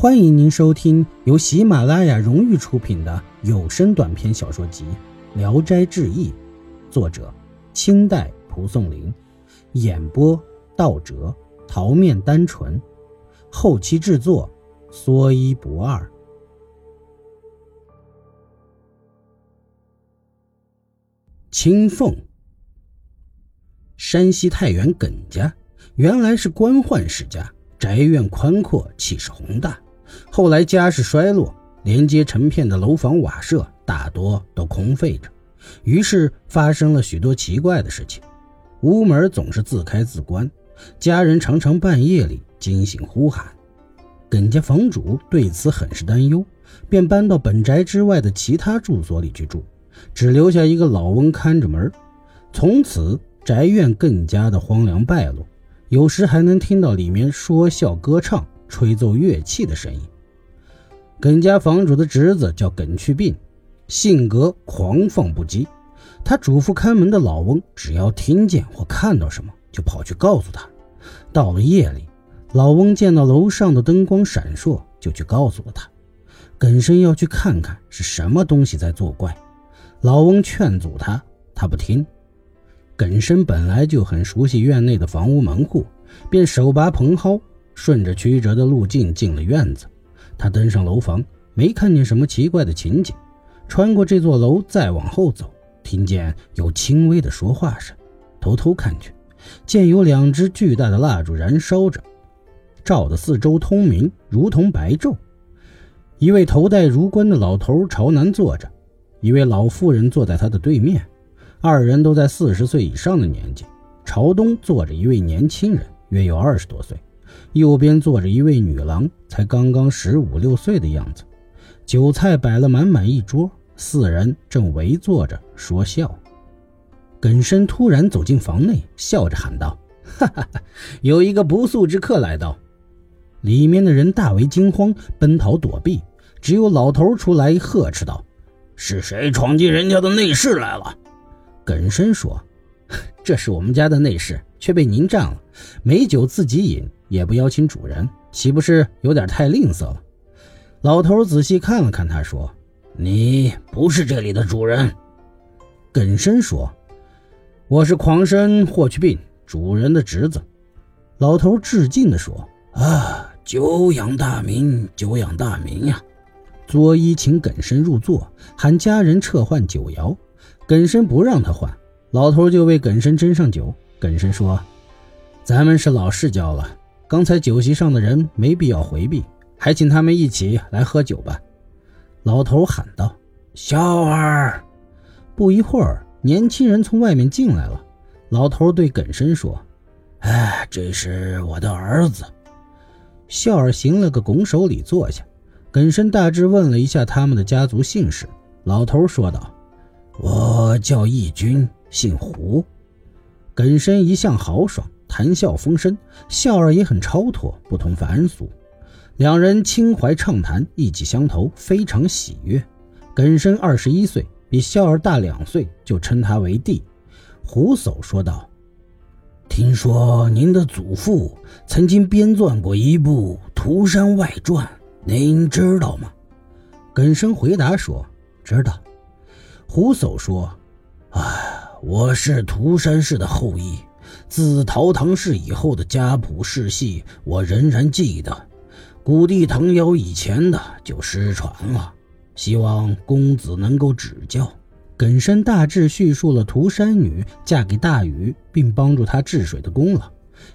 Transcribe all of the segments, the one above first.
欢迎您收听由喜马拉雅荣誉出品的有声短篇小说集《聊斋志异》，作者清代蒲松龄，演播道哲、桃面单纯，后期制作说一不二。青凤，山西太原耿家原来是官宦世家，宅院宽阔，气势宏大。后来家世衰落，连接成片的楼房瓦舍大多都空废着，于是发生了许多奇怪的事情。屋门总是自开自关，家人常常半夜里惊醒呼喊。耿家房主对此很是担忧，便搬到本宅之外的其他住所里去住，只留下一个老翁看着门。从此宅院更加的荒凉败落，有时还能听到里面说笑歌唱。吹奏乐器的声音。耿家房主的侄子叫耿去病，性格狂放不羁。他嘱咐看门的老翁，只要听见或看到什么，就跑去告诉他。到了夜里，老翁见到楼上的灯光闪烁，就去告诉了他。耿生要去看看是什么东西在作怪。老翁劝阻他，他不听。耿生本来就很熟悉院内的房屋门户，便手拔蓬蒿。顺着曲折的路径进了院子，他登上楼房，没看见什么奇怪的情景。穿过这座楼，再往后走，听见有轻微的说话声。偷偷看去，见有两只巨大的蜡烛燃烧着，照得四周通明，如同白昼。一位头戴儒冠的老头朝南坐着，一位老妇人坐在他的对面，二人都在四十岁以上的年纪。朝东坐着一位年轻人，约有二十多岁。右边坐着一位女郎，才刚刚十五六岁的样子。酒菜摆了满满一桌，四人正围坐着说笑。耿生突然走进房内，笑着喊道：“哈哈哈，有一个不速之客来到。”里面的人大为惊慌，奔逃躲避，只有老头出来呵斥道：“是谁闯进人家的内室来了？”耿生说：“这是我们家的内室，却被您占了，美酒自己饮。”也不邀请主人，岂不是有点太吝啬了？老头仔细看了看他，说：“你不是这里的主人。”耿生说：“我是狂生霍去病，主人的侄子。”老头致敬地说：“啊，久仰大名，久仰大名呀！”作揖请耿生入座，喊家人撤换酒肴。耿生不让他换，老头就为耿生斟上酒。耿生说：“咱们是老世交了。”刚才酒席上的人没必要回避，还请他们一起来喝酒吧。”老头喊道。“笑儿！”不一会儿，年轻人从外面进来了。老头对耿生说：“哎，这是我的儿子。”笑儿行了个拱手礼，坐下。耿生大致问了一下他们的家族姓氏。老头说道：“我叫义军，姓胡。”耿生一向豪爽。谈笑风生，笑儿也很超脱，不同凡俗。两人倾怀畅谈，意气相投，非常喜悦。耿生二十一岁，比笑儿大两岁，就称他为弟。胡叟说道：“听说您的祖父曾经编撰过一部《涂山外传》，您知道吗？”耿生回答说：“知道。”胡叟说：“，我是涂山氏的后裔。”自陶唐氏以后的家谱世系，我仍然记得。古帝唐尧以前的就失传了，希望公子能够指教。耿生大致叙述了涂山女嫁给大禹，并帮助他治水的功劳，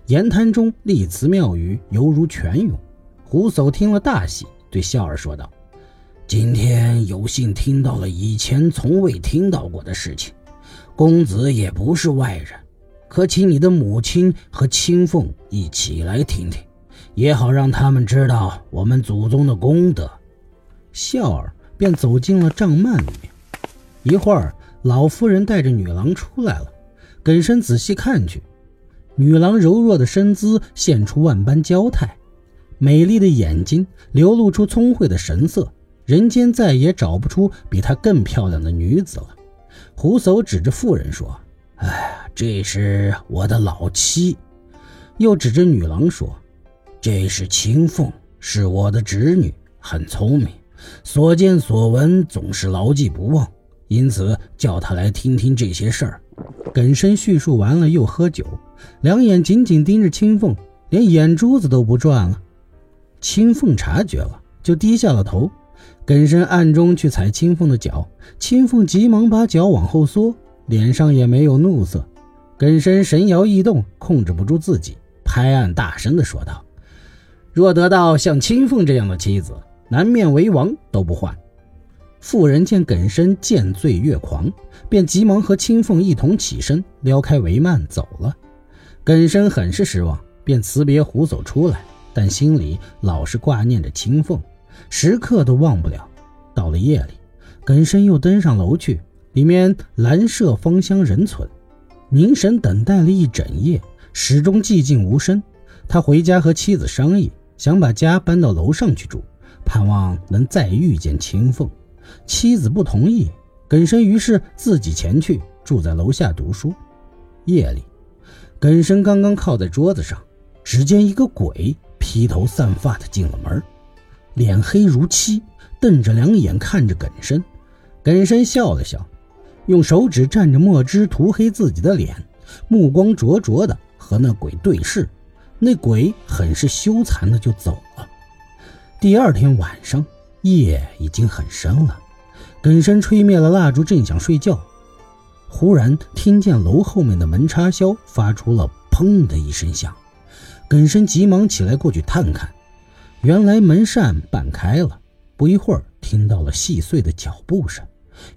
言谈中立词妙语，犹如泉涌。胡叟听了大喜，对笑儿说道：“今天有幸听到了以前从未听到过的事情，公子也不是外人。”可请你的母亲和青凤一起来听听，也好让他们知道我们祖宗的功德。笑儿便走进了帐幔里面。一会儿，老夫人带着女郎出来了。耿生仔细看去，女郎柔弱的身姿现出万般娇态，美丽的眼睛流露出聪慧的神色，人间再也找不出比她更漂亮的女子了。胡叟指着妇人说：“哎。”这是我的老妻，又指着女郎说：“这是青凤，是我的侄女，很聪明，所见所闻总是牢记不忘，因此叫她来听听这些事儿。耿生叙述完了，又喝酒，两眼紧紧盯着青凤，连眼珠子都不转了。青凤察觉了，就低下了头。耿生暗中去踩青凤的脚，青凤急忙把脚往后缩，脸上也没有怒色。耿生神摇意动，控制不住自己，拍案大声地说道。若得到像青凤这样的妻子，南面为王都不换。妇人见耿生见醉越狂，便急忙和青凤一同起身，撩开帷幔走了。耿生很是失望，便辞别胡走出来，但心里老是挂念着青凤，时刻都忘不了。到了夜里，耿生又登上楼去，里面兰麝芳香仍存。凝神等待了一整夜，始终寂静无声。他回家和妻子商议。想把家搬到楼上去住，盼望能再遇见青凤。妻子不同意，耿生于是自己前去住在楼下读书。夜里，耿生刚刚靠在桌子上，只见一个鬼披头散发的进了门，脸黑如漆，瞪着两眼看着耿生。耿生笑了笑，用手指蘸着墨汁涂黑自己的脸，目光灼灼的和那鬼对视。那鬼很是羞惭的就走了。第二天晚上，夜已经很深了，耿生吹灭了蜡烛，正想睡觉，忽然听见楼后面的门插销发出了“砰”的一声响。耿生急忙起来过去探看，原来门扇半开了。不一会儿，听到了细碎的脚步声，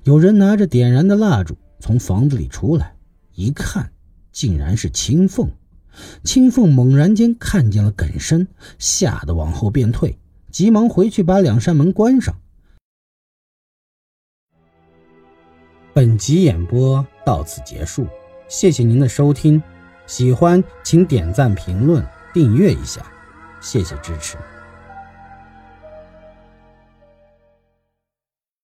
有人拿着点燃的蜡烛从房子里出来，一看，竟然是青凤。青凤猛然间看见了耿生，吓得往后便退，急忙回去把两扇门关上。本集演播到此结束，谢谢您的收听，喜欢请点赞、评论、订阅一下，谢谢支持。